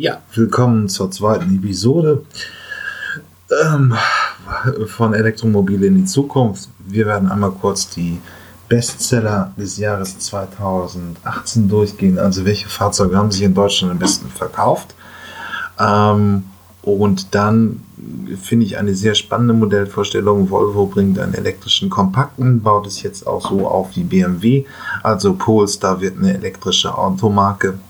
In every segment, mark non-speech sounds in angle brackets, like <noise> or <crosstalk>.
Ja, willkommen zur zweiten Episode ähm, von Elektromobil in die Zukunft. Wir werden einmal kurz die Bestseller des Jahres 2018 durchgehen. Also welche Fahrzeuge haben sich in Deutschland am besten verkauft? Ähm, und dann finde ich eine sehr spannende Modellvorstellung. Volvo bringt einen elektrischen Kompakten, baut es jetzt auch so auf wie BMW. Also Polestar wird eine elektrische Automarke.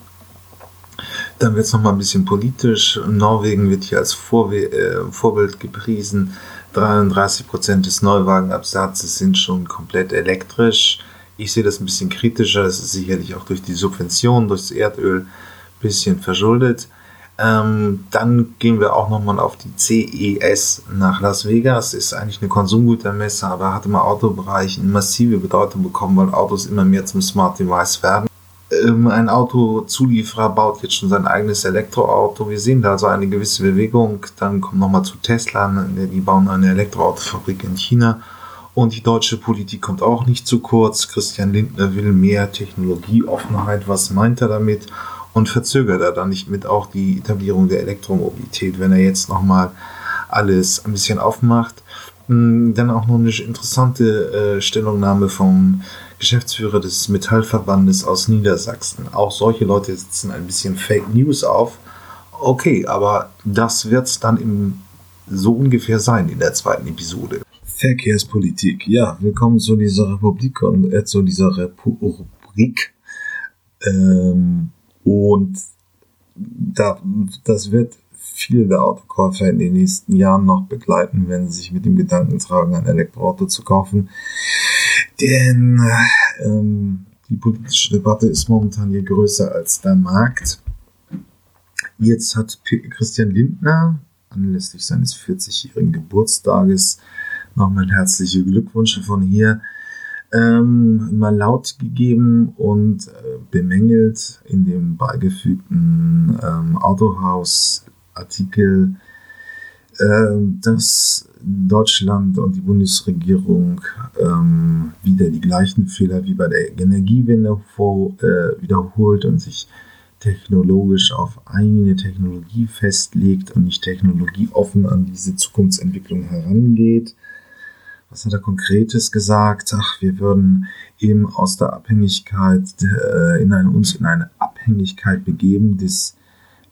Dann wird es nochmal ein bisschen politisch. Norwegen wird hier als Vorwe äh, Vorbild gepriesen. 33% des Neuwagenabsatzes sind schon komplett elektrisch. Ich sehe das ein bisschen kritischer. Es ist sicherlich auch durch die Subventionen, durch das Erdöl ein bisschen verschuldet. Ähm, dann gehen wir auch nochmal auf die CES nach Las Vegas. Ist eigentlich eine Konsumgütermesse, aber hat im Autobereich eine massive Bedeutung bekommen, weil Autos immer mehr zum Smart Device werden. Ähm, ein Autozulieferer baut jetzt schon sein eigenes Elektroauto. Wir sehen da also eine gewisse Bewegung. Dann kommt nochmal zu Tesla, ne, die bauen eine Elektroautofabrik in China. Und die deutsche Politik kommt auch nicht zu kurz. Christian Lindner will mehr Technologieoffenheit. Was meint er damit? Und verzögert er dann nicht mit auch die Etablierung der Elektromobilität, wenn er jetzt nochmal alles ein bisschen aufmacht? Hm, dann auch noch eine interessante äh, Stellungnahme vom Geschäftsführer des Metallverbandes aus Niedersachsen. Auch solche Leute setzen ein bisschen Fake News auf. Okay, aber das wird es dann im, so ungefähr sein in der zweiten Episode. Verkehrspolitik. Ja, willkommen zu dieser Republik und äh, zu dieser Republik. Ähm, und da, das wird viele der Autokäufer in den nächsten Jahren noch begleiten, wenn sie sich mit dem Gedanken tragen, ein Elektroauto zu kaufen. Denn ähm, die politische Debatte ist momentan hier größer als der Markt. Jetzt hat Christian Lindner anlässlich seines 40-jährigen Geburtstages nochmal herzliche Glückwünsche von hier ähm, mal laut gegeben und äh, bemängelt in dem beigefügten ähm, Autohaus-Artikel, dass Deutschland und die Bundesregierung ähm, wieder die gleichen Fehler wie bei der Energiewende vor, äh, wiederholt und sich technologisch auf eine Technologie festlegt und nicht technologieoffen an diese Zukunftsentwicklung herangeht. Was hat er konkretes gesagt? Ach, wir würden eben aus der Abhängigkeit äh, in eine, uns in eine Abhängigkeit begeben des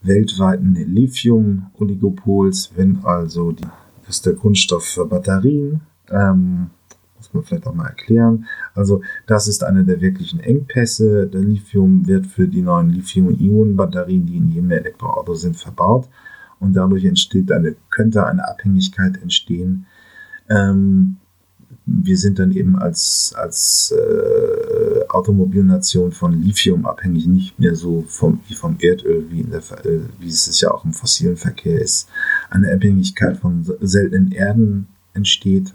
weltweiten Lithium-Oligopols, wenn also die das ist der Grundstoff für Batterien. Ähm, muss man vielleicht auch mal erklären. Also das ist eine der wirklichen Engpässe. Der Lithium wird für die neuen Lithium-Ionen-Batterien, die in jedem Elektroauto sind, verbaut. Und dadurch entsteht eine, könnte eine Abhängigkeit entstehen. Ähm, wir sind dann eben als, als äh, Automobilnation von Lithium abhängig, nicht mehr so vom, wie vom Erdöl, wie, der, äh, wie es ja auch im fossilen Verkehr ist eine Abhängigkeit von seltenen Erden entsteht.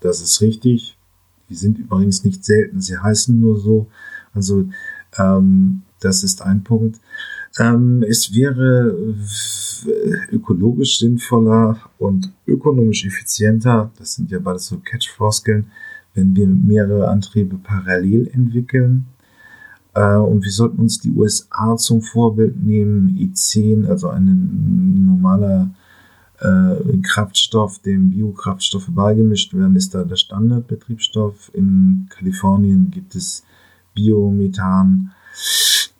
Das ist richtig. Die sind übrigens nicht selten, sie heißen nur so. Also ähm, das ist ein Punkt. Ähm, es wäre ökologisch sinnvoller und ökonomisch effizienter, das sind ja beides so Catchfloskeln, wenn wir mehrere Antriebe parallel entwickeln. Äh, und wir sollten uns die USA zum Vorbild nehmen. I10, also ein normaler äh, Kraftstoff, dem Biokraftstoffe beigemischt werden, ist da der Standardbetriebsstoff. In Kalifornien gibt es Biomethan.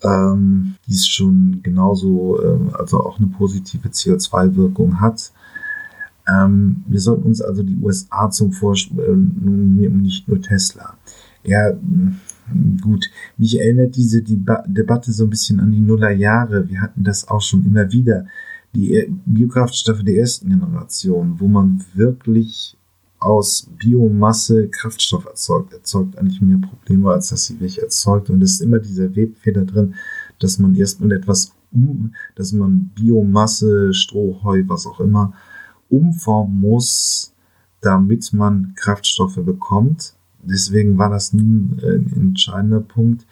Ähm, die ist schon genauso, äh, also auch eine positive CO2-Wirkung hat. Ähm, wir sollten uns also die USA zum Vorspiel äh, nicht nur Tesla. Ja, gut, mich erinnert diese Deba Debatte so ein bisschen an die Nullerjahre. Wir hatten das auch schon immer wieder die Biokraftstoffe der ersten Generation, wo man wirklich aus Biomasse Kraftstoff erzeugt, erzeugt eigentlich mehr Probleme, als dass sie welche erzeugt. Und es ist immer dieser Webfehler drin, dass man erstmal etwas um, dass man Biomasse, Stroh, Heu, was auch immer, umformen muss, damit man Kraftstoffe bekommt. Deswegen war das nie ein entscheidender Punkt.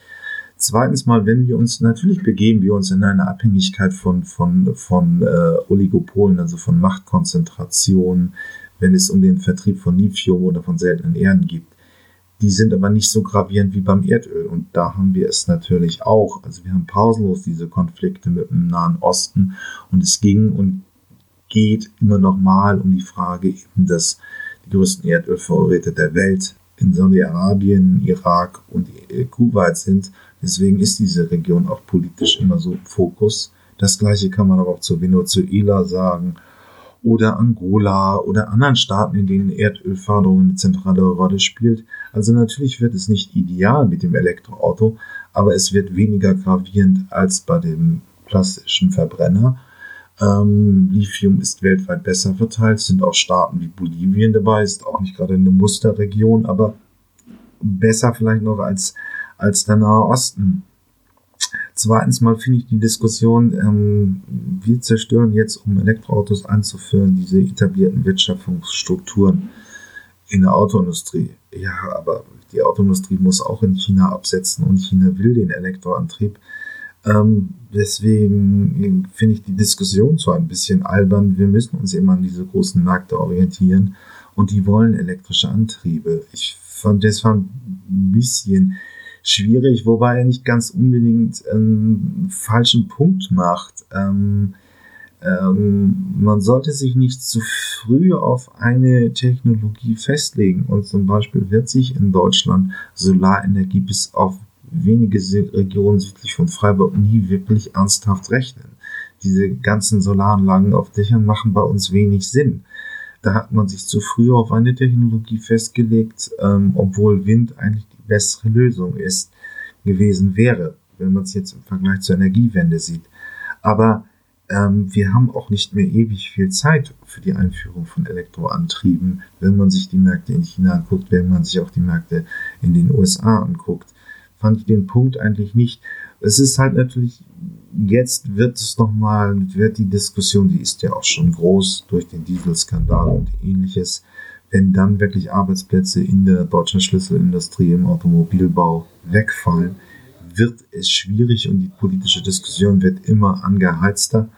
Zweitens mal, wenn wir uns, natürlich begeben wir uns in eine Abhängigkeit von, von, von äh, Oligopolen, also von Machtkonzentration, wenn es um den Vertrieb von Lithium oder von seltenen Erden geht. Die sind aber nicht so gravierend wie beim Erdöl. Und da haben wir es natürlich auch. Also wir haben pausenlos diese Konflikte mit dem Nahen Osten. Und es ging und geht immer noch mal um die Frage eben, dass die größten Erdölvorräte der Welt in Saudi-Arabien, Irak und Kuwait sind. Deswegen ist diese Region auch politisch immer so im Fokus. Das gleiche kann man aber auch zu Venezuela sagen oder Angola oder anderen Staaten, in denen Erdölförderung eine zentrale Rolle spielt. Also natürlich wird es nicht ideal mit dem Elektroauto, aber es wird weniger gravierend als bei dem klassischen Verbrenner. Ähm, Lithium ist weltweit besser verteilt, sind auch Staaten wie Bolivien dabei, ist auch nicht gerade eine Musterregion, aber besser vielleicht noch als, als der Nahe Osten. Zweitens mal finde ich die Diskussion, ähm, wir zerstören jetzt, um Elektroautos einzuführen, diese etablierten Wirtschaftsstrukturen in der Autoindustrie. Ja, aber die Autoindustrie muss auch in China absetzen und China will den Elektroantrieb. Ähm, deswegen finde ich die Diskussion so ein bisschen albern. Wir müssen uns immer an diese großen Märkte orientieren und die wollen elektrische Antriebe. Ich fand das war ein bisschen schwierig, wobei er nicht ganz unbedingt einen falschen Punkt macht. Ähm, ähm, man sollte sich nicht zu früh auf eine Technologie festlegen und zum Beispiel wird sich in Deutschland Solarenergie bis auf wenige Regionen südlich von Freiburg nie wirklich ernsthaft rechnen. Diese ganzen Solaranlagen auf Dächern machen bei uns wenig Sinn. Da hat man sich zu früh auf eine Technologie festgelegt, ähm, obwohl Wind eigentlich bessere Lösung ist, gewesen wäre, wenn man es jetzt im Vergleich zur Energiewende sieht. Aber ähm, wir haben auch nicht mehr ewig viel Zeit für die Einführung von Elektroantrieben, wenn man sich die Märkte in China anguckt, wenn man sich auch die Märkte in den USA anguckt fand ich den Punkt eigentlich nicht. Es ist halt natürlich, jetzt wird es nochmal, wird die Diskussion, die ist ja auch schon groß durch den Dieselskandal und ähnliches, wenn dann wirklich Arbeitsplätze in der deutschen Schlüsselindustrie im Automobilbau wegfallen, wird es schwierig und die politische Diskussion wird immer angeheizter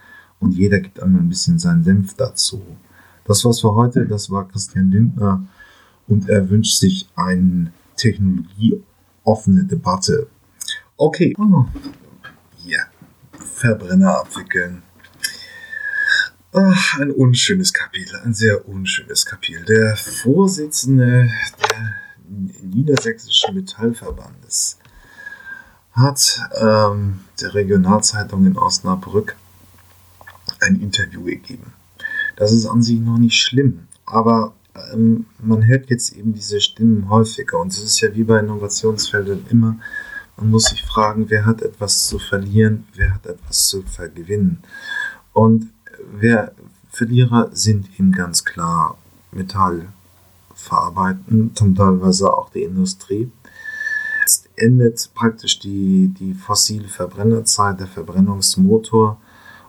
und jeder gibt einmal ein bisschen seinen Senf dazu. Das war's für heute, das war Christian Lindner und er wünscht sich einen Technologie offene Debatte. Okay. Oh. Ja. Verbrenner abwickeln. Ach, ein unschönes Kapitel, ein sehr unschönes Kapitel. Der Vorsitzende der Niedersächsischen Metallverbandes hat ähm, der Regionalzeitung in Osnabrück ein Interview gegeben. Das ist an sich noch nicht schlimm, aber ähm, man hört jetzt eben diese Stimmen häufiger und es ist ja wie bei Innovationsfeldern immer, man muss sich fragen, wer hat etwas zu verlieren, wer hat etwas zu vergewinnen. Und wer Verlierer sind eben ganz klar Metall verarbeiten, teilweise auch die Industrie. Jetzt endet praktisch die, die fossile Verbrennerzeit, der Verbrennungsmotor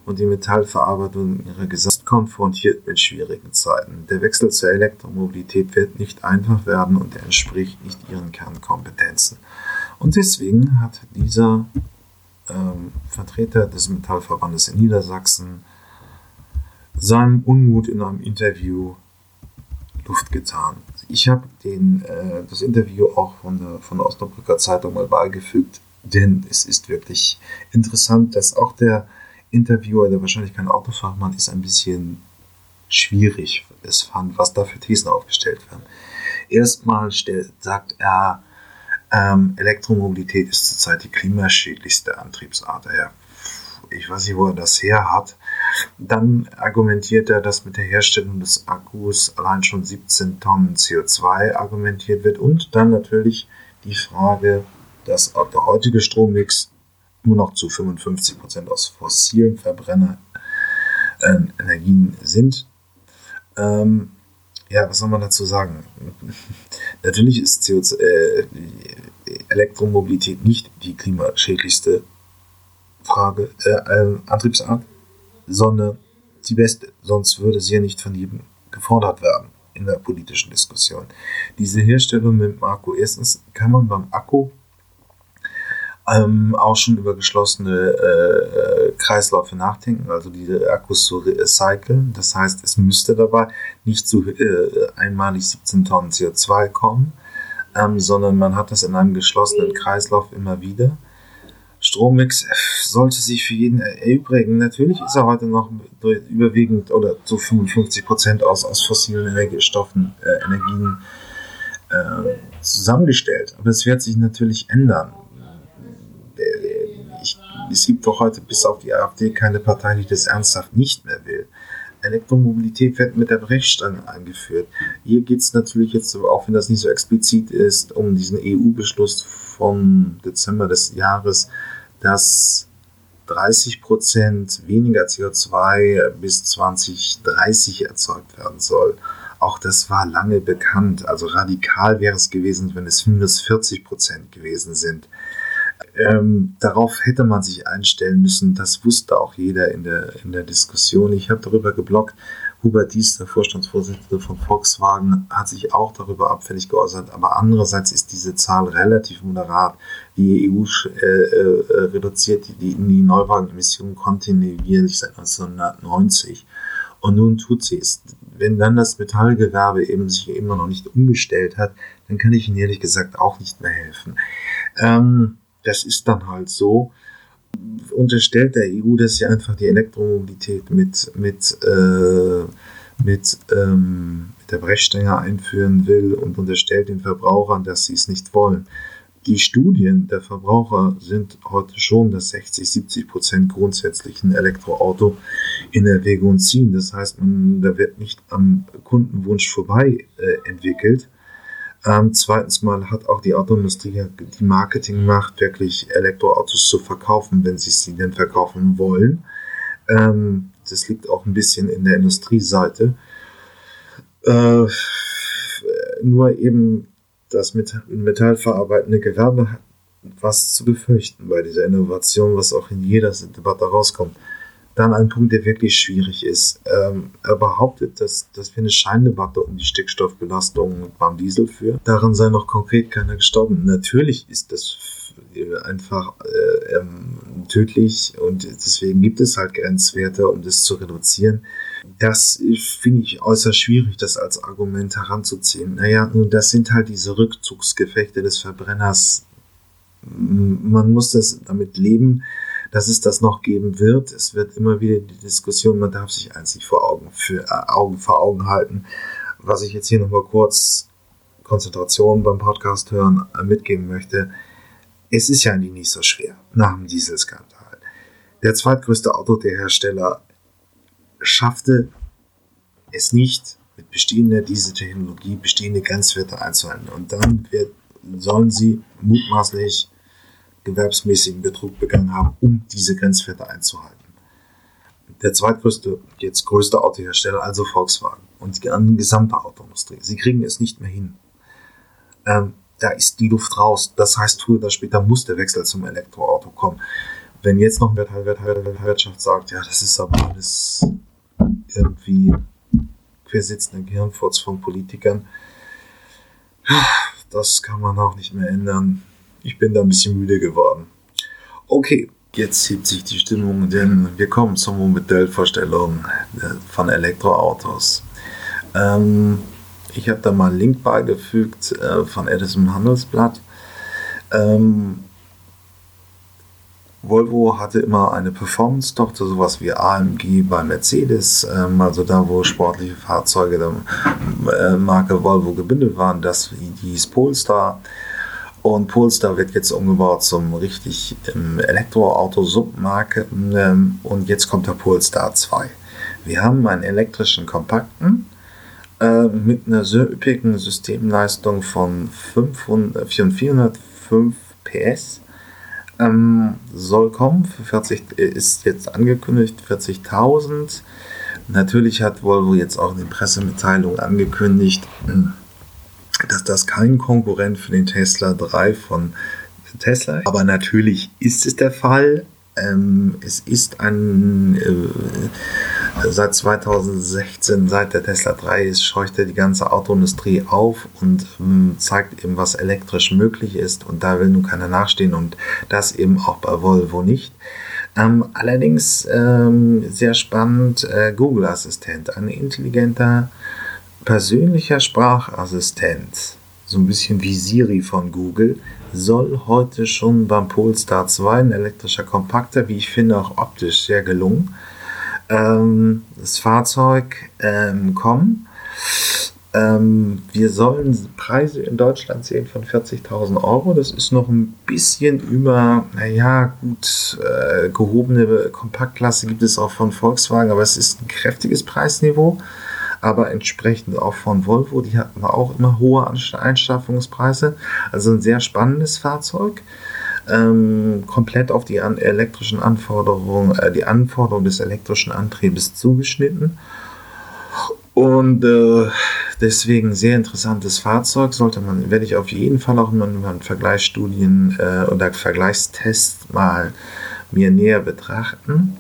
und die Metallverarbeitung in ihrer Gesamt konfrontiert mit schwierigen Zeiten. Der Wechsel zur Elektromobilität wird nicht einfach werden und er entspricht nicht ihren Kernkompetenzen. Und deswegen hat dieser ähm, Vertreter des Metallverbandes in Niedersachsen seinem Unmut in einem Interview Luft getan. Ich habe äh, das Interview auch von der, von der Osnabrücker Zeitung mal beigefügt, denn es ist wirklich interessant, dass auch der Interviewer, der wahrscheinlich kein Autofachmann ist, ein bisschen schwierig es fand, was da für Thesen aufgestellt werden. Erstmal sagt er, ähm, Elektromobilität ist zurzeit die klimaschädlichste Antriebsart. Ja, ich weiß nicht, wo er das her hat. Dann argumentiert er, dass mit der Herstellung des Akkus allein schon 17 Tonnen CO2 argumentiert wird. Und dann natürlich die Frage, dass der heutige Strommix nur noch zu 55 Prozent aus fossilen Verbrennerenergien äh, sind. Ähm, ja, was soll man dazu sagen? <laughs> Natürlich ist CO2, äh, Elektromobilität nicht die klimaschädlichste Frage, äh, äh, Antriebsart, sondern die beste. Sonst würde sie ja nicht von jedem gefordert werden in der politischen Diskussion. Diese Herstellung mit dem Akku, erstens kann man beim Akku ähm, auch schon über geschlossene äh, Kreisläufe nachdenken, also diese Akkus zu recyceln. Das heißt, es müsste dabei nicht zu äh, einmalig 17 Tonnen CO2 kommen. ähm, sondern man hat das in einem geschlossenen Kreislauf immer wieder. Strommix sollte sich für jeden erübrigen. Natürlich ist er heute noch überwiegend oder zu 55 Prozent aus, aus fossilen Energiestoffen, äh, Energien äh, zusammengestellt. Aber es wird sich natürlich ändern. Ich, es gibt doch heute bis auf die AfD keine Partei, die das ernsthaft nicht mehr will. Elektromobilität wird mit der Brechstange eingeführt. Hier geht es natürlich jetzt, auch wenn das nicht so explizit ist, um diesen EU-Beschluss vom Dezember des Jahres, dass 30 Prozent weniger CO2 bis 2030 erzeugt werden soll. Auch das war lange bekannt. Also radikal wäre es gewesen, wenn es minus 40 Prozent gewesen sind. Ähm, darauf hätte man sich einstellen müssen. Das wusste auch jeder in der, in der Diskussion. Ich habe darüber geblockt. Hubert Dies, der Vorstandsvorsitzende von Volkswagen, hat sich auch darüber abfällig geäußert. Aber andererseits ist diese Zahl relativ moderat. Die EU äh, äh, reduziert die, die, Neuwagenemissionen kontinuierlich seit 1990. Und nun tut sie es. Wenn dann das Metallgewerbe eben sich immer noch nicht umgestellt hat, dann kann ich Ihnen ehrlich gesagt auch nicht mehr helfen. Ähm, das ist dann halt so. Unterstellt der EU, dass sie einfach die Elektromobilität mit, mit, äh, mit, ähm, mit der Brechstange einführen will und unterstellt den Verbrauchern, dass sie es nicht wollen. Die Studien der Verbraucher sind heute schon, dass 60, 70 Prozent grundsätzlich ein Elektroauto in Erwägung ziehen. Das heißt, man, da wird nicht am Kundenwunsch vorbei äh, entwickelt. Ähm, zweitens mal hat auch die Autoindustrie die Marketingmacht, wirklich Elektroautos zu verkaufen, wenn sie sie denn verkaufen wollen. Ähm, das liegt auch ein bisschen in der Industrieseite. Äh, nur eben das metallverarbeitende Gewerbe hat was zu befürchten bei dieser Innovation, was auch in jeder Debatte rauskommt. Dann ein Punkt, der wirklich schwierig ist. Ähm, er behauptet, dass, dass wir eine Scheindebatte um die Stickstoffbelastung beim Diesel führen. Daran sei noch konkret keiner gestorben. Natürlich ist das einfach äh, ähm, tödlich und deswegen gibt es halt Grenzwerte, um das zu reduzieren. Das finde ich äußerst schwierig, das als Argument heranzuziehen. Naja, nun, das sind halt diese Rückzugsgefechte des Verbrenners. Man muss das damit leben, dass es das noch geben wird. Es wird immer wieder die Diskussion, man darf sich einzig vor Augen, für, äh, Augen vor Augen halten. Was ich jetzt hier nochmal kurz Konzentration beim Podcast hören äh, mitgeben möchte. Es ist ja nicht so schwer nach dem Dieselskandal. Der zweitgrößte Autohersteller schaffte es nicht, mit bestehender Dieseltechnologie bestehende Grenzwerte einzuhalten. Und dann wird, sollen sie mutmaßlich gewerbsmäßigen Betrug begangen haben, um diese Grenzwerte einzuhalten. Der zweitgrößte, jetzt größte Autohersteller, also Volkswagen und die gesamte Autoindustrie, sie kriegen es nicht mehr hin. Ähm, da ist die Luft raus. Das heißt, früher oder später muss der Wechsel zum Elektroauto kommen. Wenn jetzt noch eine Wirtschaft sagt, ja, das ist aber alles irgendwie quersitzender Gehirnfurz von Politikern, das kann man auch nicht mehr ändern. Ich bin da ein bisschen müde geworden. Okay, jetzt hebt sich die Stimmung, denn wir kommen zur Modellvorstellung äh, von Elektroautos. Ähm, ich habe da mal einen Link beigefügt äh, von Edison Handelsblatt. Ähm, Volvo hatte immer eine Performance-Tochter, sowas wie AMG bei Mercedes, ähm, also da, wo sportliche Fahrzeuge der äh, Marke Volvo gebündelt waren, das hieß Polestar. Und Polestar wird jetzt umgebaut zum richtig ähm, Elektroauto-Submarke ähm, und jetzt kommt der Polestar 2. Wir haben einen elektrischen Kompakten äh, mit einer sehr üppigen Systemleistung von 500, 405 PS. Ähm, soll kommen, für 40 ist jetzt angekündigt, 40.000. Natürlich hat Volvo jetzt auch eine Pressemitteilung angekündigt, dass das kein Konkurrent für den Tesla 3 von Tesla ist. Aber natürlich ist es der Fall. Ähm, es ist ein äh, seit 2016, seit der Tesla 3 ist, scheucht die ganze Autoindustrie auf und ähm, zeigt eben, was elektrisch möglich ist. Und da will nun keiner nachstehen und das eben auch bei Volvo nicht. Ähm, allerdings ähm, sehr spannend, äh, Google Assistent, ein intelligenter persönlicher Sprachassistent so ein bisschen wie Siri von Google, soll heute schon beim Polestar 2 ein elektrischer Kompakter, wie ich finde, auch optisch sehr gelungen, ähm, das Fahrzeug ähm, kommen. Ähm, wir sollen Preise in Deutschland sehen von 40.000 Euro. Das ist noch ein bisschen über, naja, gut, äh, gehobene Kompaktklasse gibt es auch von Volkswagen, aber es ist ein kräftiges Preisniveau. Aber entsprechend auch von Volvo, die hatten auch immer hohe Einschaffungspreise. Also ein sehr spannendes Fahrzeug. Ähm, komplett auf die an elektrischen Anforderungen, äh, die Anforderungen des elektrischen Antriebes zugeschnitten. Und äh, deswegen sehr interessantes Fahrzeug. Sollte man, werde ich auf jeden Fall auch mal Vergleichsstudien äh, oder Vergleichstests mal mir näher betrachten.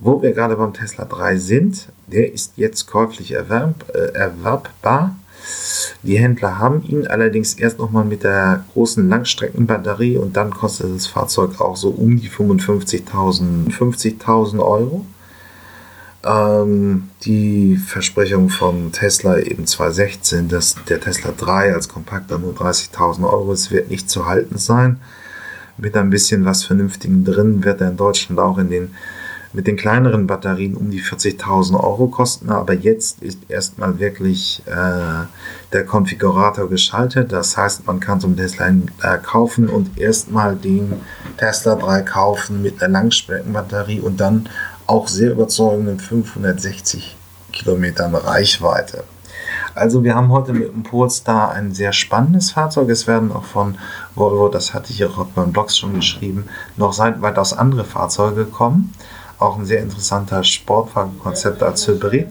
Wo wir gerade beim Tesla 3 sind, der ist jetzt käuflich erwerb, äh, erwerbbar. Die Händler haben ihn allerdings erst nochmal mit der großen Langstreckenbatterie und dann kostet das Fahrzeug auch so um die 55.000 50.000 Euro. Ähm, die Versprechung von Tesla eben 2016, dass der Tesla 3 als Kompakter nur 30.000 Euro ist, wird nicht zu halten sein. Mit ein bisschen was Vernünftigen drin wird er in Deutschland auch in den mit den kleineren Batterien um die 40.000 Euro kosten. Aber jetzt ist erstmal wirklich äh, der Konfigurator geschaltet. Das heißt, man kann einen Tesla äh, kaufen und erstmal den Tesla 3 kaufen mit einer Langstreckenbatterie und dann auch sehr überzeugenden 560 Kilometern Reichweite. Also wir haben heute mit dem Polestar ein sehr spannendes Fahrzeug. Es werden auch von Volvo, das hatte ich auch auf meinen Blogs schon geschrieben, noch weitaus andere Fahrzeuge kommen. Auch ein sehr interessanter Sportwagenkonzept als Hybrid.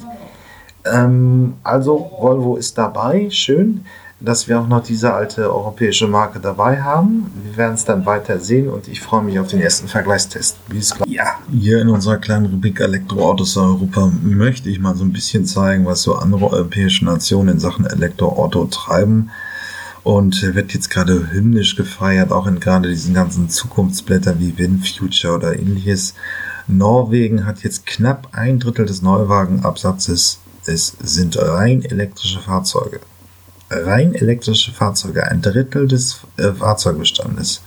Ähm, also Volvo ist dabei, schön dass wir auch noch diese alte europäische Marke dabei haben. Wir werden es dann weiter sehen und ich freue mich auf den ersten Vergleichstest. Wie es ja, hier in unserer kleinen Rubrik Elektroautos Europa möchte ich mal so ein bisschen zeigen, was so andere europäische Nationen in Sachen Elektroauto treiben. Und wird jetzt gerade hymnisch gefeiert, auch in gerade diesen ganzen Zukunftsblättern wie WinFuture oder ähnliches. Norwegen hat jetzt knapp ein Drittel des Neuwagenabsatzes. Es sind rein elektrische Fahrzeuge rein elektrische Fahrzeuge, ein Drittel des äh, Fahrzeugbestandes.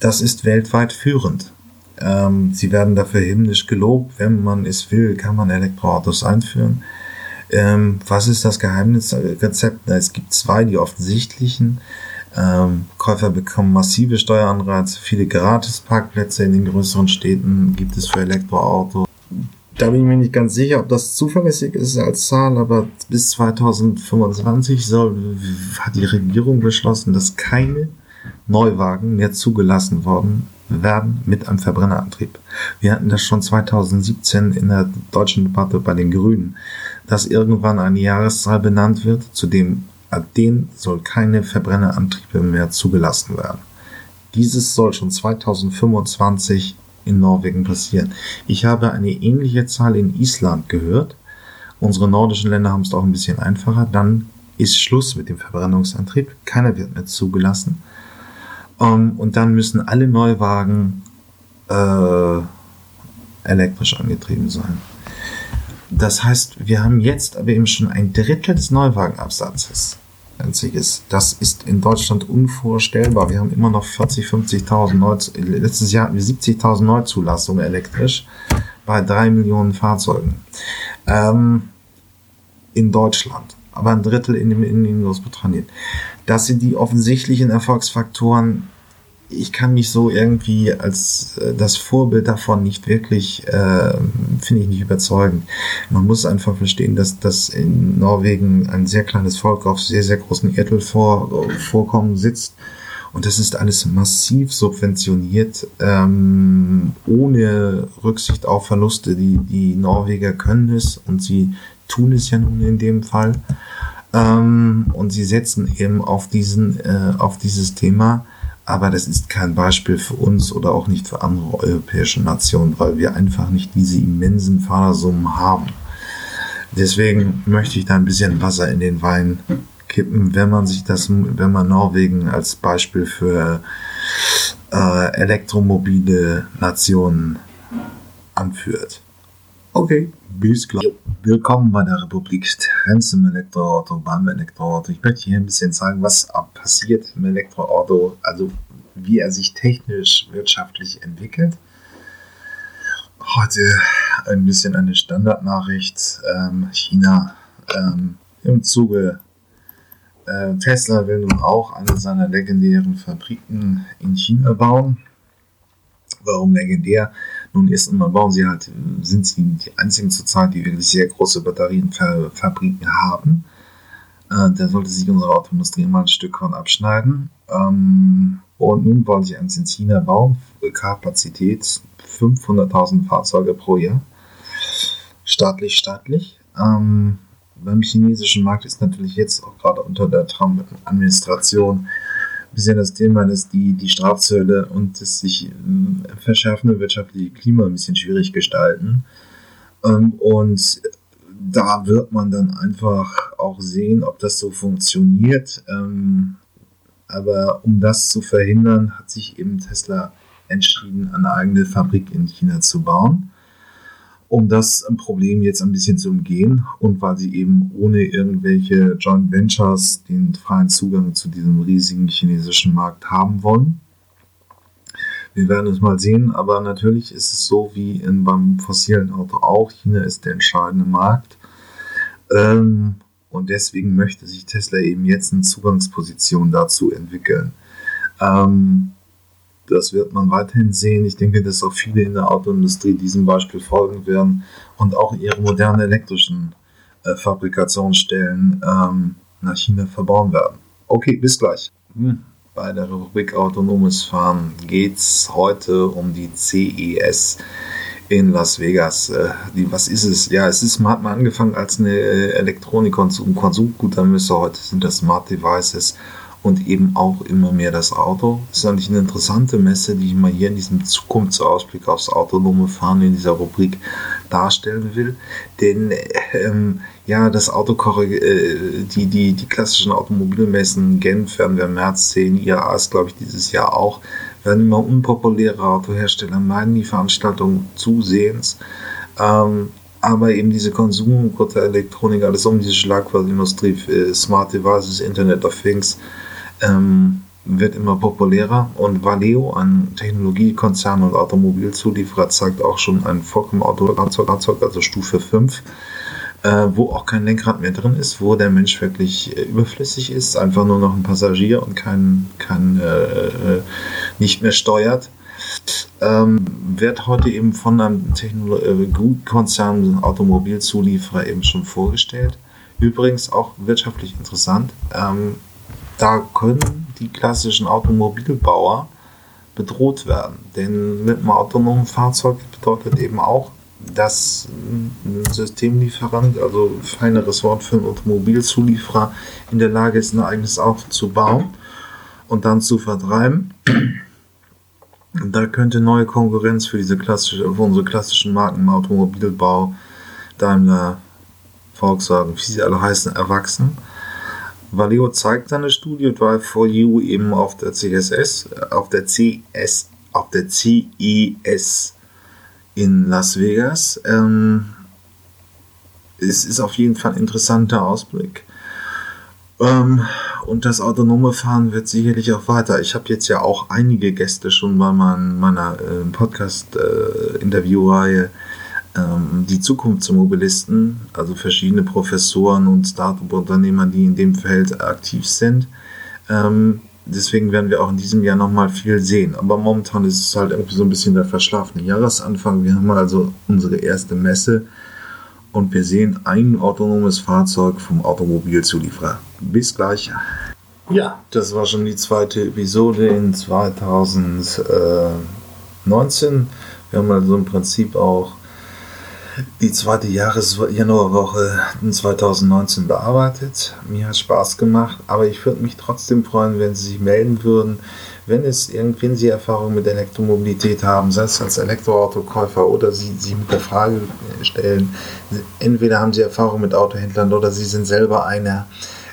Das ist weltweit führend. Ähm, sie werden dafür himmlisch gelobt. Wenn man es will, kann man Elektroautos einführen. Ähm, was ist das Geheimnisrezept? Es gibt zwei, die offensichtlichen. Ähm, Käufer bekommen massive Steueranreize, viele Gratisparkplätze in den größeren Städten gibt es für Elektroautos. Da bin ich mir nicht ganz sicher, ob das zuverlässig ist als Zahl, aber bis 2025 soll, hat die Regierung beschlossen, dass keine Neuwagen mehr zugelassen worden werden mit einem Verbrennerantrieb. Wir hatten das schon 2017 in der deutschen Debatte bei den Grünen, dass irgendwann eine Jahreszahl benannt wird, zu dem ab den soll keine Verbrennerantriebe mehr zugelassen werden. Dieses soll schon 2025 in Norwegen passieren. Ich habe eine ähnliche Zahl in Island gehört. Unsere nordischen Länder haben es auch ein bisschen einfacher. Dann ist Schluss mit dem Verbrennungsantrieb. Keiner wird mehr zugelassen. Ähm, und dann müssen alle Neuwagen äh, elektrisch angetrieben sein. Das heißt, wir haben jetzt aber eben schon ein Drittel des Neuwagenabsatzes einziges. Das ist in Deutschland unvorstellbar. Wir haben immer noch 40, 50.000 Neu letztes Jahr hatten wir 70.000 Neuzulassungen elektrisch bei drei Millionen Fahrzeugen ähm, in Deutschland, aber ein Drittel in, in, in Großbritannien. Das sind die offensichtlichen Erfolgsfaktoren ich kann mich so irgendwie als äh, das Vorbild davon nicht wirklich, äh, finde ich nicht überzeugend. Man muss einfach verstehen, dass, dass in Norwegen ein sehr kleines Volk auf sehr, sehr großen Erdölvorkommen sitzt. Und das ist alles massiv subventioniert, ähm, ohne Rücksicht auf Verluste. Die, die Norweger können es und sie tun es ja nun in dem Fall. Ähm, und sie setzen eben auf, diesen, äh, auf dieses Thema aber das ist kein Beispiel für uns oder auch nicht für andere europäische Nationen, weil wir einfach nicht diese immensen Fördersummen haben. Deswegen möchte ich da ein bisschen Wasser in den Wein kippen, wenn man sich das, wenn man Norwegen als Beispiel für äh, elektromobile Nationen anführt. Okay, bis gleich. Willkommen bei der Republik Trends im Elektroauto, beim Elektroauto. Ich möchte hier ein bisschen zeigen, was passiert im Elektroauto, also wie er sich technisch, wirtschaftlich entwickelt. Heute ein bisschen eine Standardnachricht. Ähm, China ähm, im Zuge äh, Tesla will nun auch eine seiner legendären Fabriken in China bauen. Warum legendär? Nun erst einmal bauen sie halt, sind sie die einzigen zurzeit, die wirklich sehr große Batterienfabriken haben. Äh, da sollte sich unsere Autoindustrie mal ein Stück von abschneiden. Ähm, und nun wollen sie eins in China bauen. Kapazität 500.000 Fahrzeuge pro Jahr. Staatlich, staatlich. Ähm, beim chinesischen Markt ist natürlich jetzt auch gerade unter der Trump-Administration bisschen das Thema, dass die, die Strafzölle und das sich äh, verschärfende wirtschaftliche Klima ein bisschen schwierig gestalten. Ähm, und da wird man dann einfach auch sehen, ob das so funktioniert. Ähm, aber um das zu verhindern, hat sich eben Tesla entschieden, eine eigene Fabrik in China zu bauen um das Problem jetzt ein bisschen zu umgehen und weil sie eben ohne irgendwelche Joint Ventures den freien Zugang zu diesem riesigen chinesischen Markt haben wollen. Wir werden es mal sehen, aber natürlich ist es so wie in, beim fossilen Auto auch. China ist der entscheidende Markt. Ähm, und deswegen möchte sich Tesla eben jetzt eine Zugangsposition dazu entwickeln. Ähm, das wird man weiterhin sehen. Ich denke, dass auch viele in der Autoindustrie diesem Beispiel folgen werden und auch ihre modernen elektrischen äh, Fabrikationsstellen ähm, nach China verbauen werden. Okay, bis gleich. Hm. Bei der Rubrik Autonomes Fahren geht es heute um die CES in Las Vegas. Äh, die, was ist es? Ja, es ist, hat mal angefangen als eine äh, Elektronik- und Konsumgütermesse. Heute sind das Smart Devices und eben auch immer mehr das Auto. Das ist eigentlich eine interessante Messe, die ich mal hier in diesem Zukunftsausblick aufs autonome Fahren in dieser Rubrik darstellen will. Denn ähm, ja, das Auto, äh, die, die, die klassischen Automobilmessen, Genf werden wir im März sehen, IAA ist glaube ich dieses Jahr auch, werden immer unpopuläre Autohersteller meinen die Veranstaltung zusehends. Ähm, aber eben diese Konsum, Elektronik, alles um diese Schlagwortindustrie, äh, Smart Devices, Internet of Things, ähm, wird immer populärer und Valeo, ein Technologiekonzern und Automobilzulieferer, zeigt auch schon ein vollkommen Autofahrzeug, also Stufe 5, äh, wo auch kein Lenkrad mehr drin ist, wo der Mensch wirklich äh, überflüssig ist, einfach nur noch ein Passagier und kein, kein äh, äh nicht mehr steuert. Ähm, wird heute eben von einem Technologiekonzern, Automobilzulieferer eben schon vorgestellt. Übrigens auch wirtschaftlich interessant. Ähm, da können die klassischen Automobilbauer bedroht werden. Denn mit einem autonomen Fahrzeug bedeutet eben auch, dass ein Systemlieferant, also feineres Wort für einen Automobilzulieferer, in der Lage ist, ein eigenes Auto zu bauen und dann zu vertreiben. Da könnte neue Konkurrenz für diese klassische, für unsere klassischen Marken im Automobilbau, Daimler, Volkswagen, wie sie alle heißen, erwachsen. Valeo zeigt seine Studie Drive for You eben auf der CSS, auf der CS, auf der CES in Las Vegas. Ähm, es ist auf jeden Fall ein interessanter Ausblick. Ähm, und das autonome Fahren wird sicherlich auch weiter. Ich habe jetzt ja auch einige Gäste schon bei mein, meiner äh, Podcast-Interviewreihe äh, ähm, die Zukunftsmobilisten, also verschiedene Professoren und Startup-Unternehmer, die in dem Feld aktiv sind. Ähm, deswegen werden wir auch in diesem Jahr nochmal viel sehen. Aber momentan ist es halt irgendwie so ein bisschen der verschlafene Jahresanfang. Wir haben also unsere erste Messe und wir sehen ein autonomes Fahrzeug vom Automobilzulieferer. Bis gleich. Ja, das war schon die zweite Episode in 2019. Wir haben also im Prinzip auch die zweite Jahres-Januarwoche 2019 bearbeitet. Mir hat Spaß gemacht, aber ich würde mich trotzdem freuen, wenn Sie sich melden würden, wenn es wenn Sie Erfahrung mit Elektromobilität haben, sei es als Elektroautokäufer oder Sie sich mit der Frage stellen, entweder haben Sie Erfahrung mit Autohändlern oder Sie sind selber einer.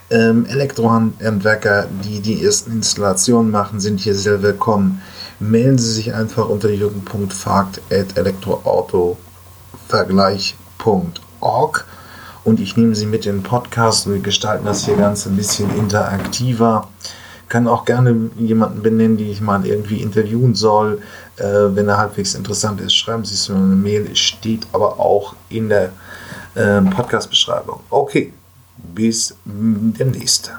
Ähm, Elektrohandwerker, die die ersten Installationen machen, sind hier sehr willkommen. Melden Sie sich einfach unter jürgen.fagt.elektroauto.com Vergleich.org und ich nehme Sie mit in den Podcast wir gestalten das hier ganz ein bisschen interaktiver. Kann auch gerne jemanden benennen, den ich mal irgendwie interviewen soll. Äh, wenn er halbwegs interessant ist, schreiben Sie es mir eine Mail. Steht aber auch in der äh, Podcast-Beschreibung. Okay, bis demnächst.